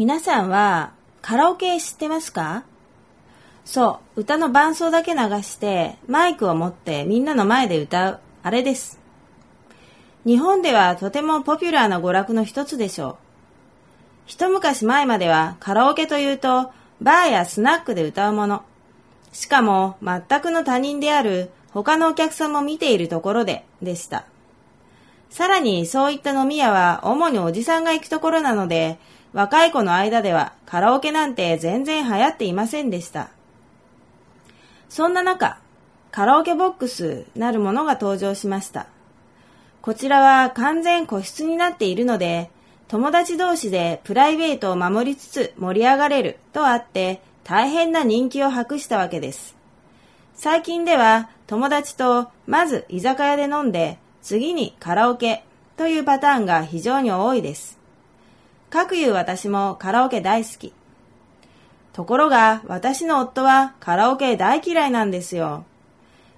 皆さんはカラオケ知ってますか？そう、歌の伴奏だけ流してマイクを持ってみんなの前で歌う、あれです。日本ではとてもポピュラーな娯楽の一つでしょう。一昔前まではカラオケというとバーやスナックで歌うもの。しかも全くの他人である他のお客さんも見ているところで、でした。さらにそういった飲み屋は主におじさんが行くところなので、若い子の間ではカラオケなんて全然流行っていませんでした。そんな中、カラオケボックスなるものが登場しました。こちらは完全個室になっているので、友達同士でプライベートを守りつつ盛り上がれるとあって大変な人気を博したわけです。最近では友達とまず居酒屋で飲んで次にカラオケというパターンが非常に多いです。かくいう私もカラオケ大好き。ところが私の夫はカラオケ大嫌いなんですよ。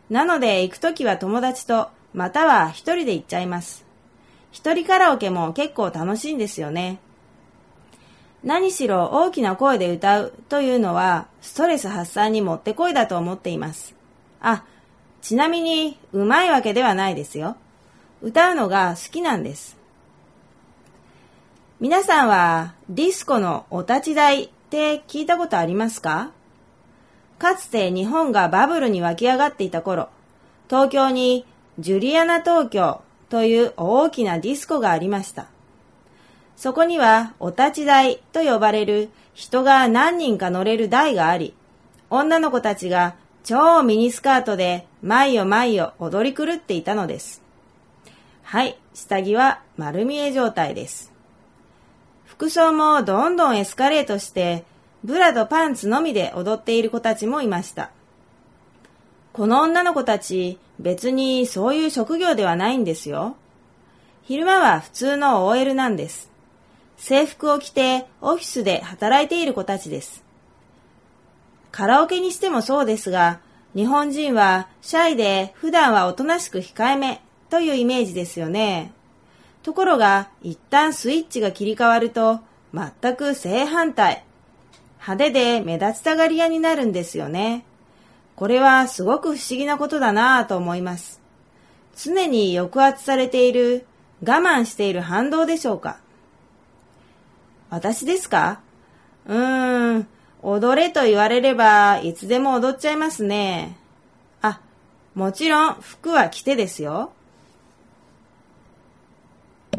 なので行くときは友達とまたは一人で行っちゃいます。一人カラオケも結構楽しいんですよね。何しろ大きな声で歌うというのはストレス発散にもってこいだと思っています。あ、ちなみにうまいわけではないですよ。歌うのが好きなんです。皆さんはディスコのお立ち台って聞いたことありますか？かつて日本がバブルに湧き上がっていた頃、東京にジュリアナ東京という大きなディスコがありました。そこにはお立ち台と呼ばれる人が何人か乗れる台があり、女の子たちが超ミニスカートで前よ前よ踊り狂っていたのです。はい、下着は丸見え状態です。服装もどんどんエスカレートして、ブラとパンツのみで踊っている子たちもいました。この女の子たち、別にそういう職業ではないんですよ。昼間は普通の OL なんです。制服を着てオフィスで働いている子たちです。カラオケにしてもそうですが、日本人はシャイで普段はおとなしく控えめというイメージですよね。ところが、一旦スイッチが切り替わると、全く正反対。派手で目立ちたがり屋になるんですよね。これはすごく不思議なことだなぁと思います。常に抑圧されている、我慢している反動でしょうか私ですか？うーん、踊れと言われれば、いつでも踊っちゃいますね。あ、もちろん服は着てですよ。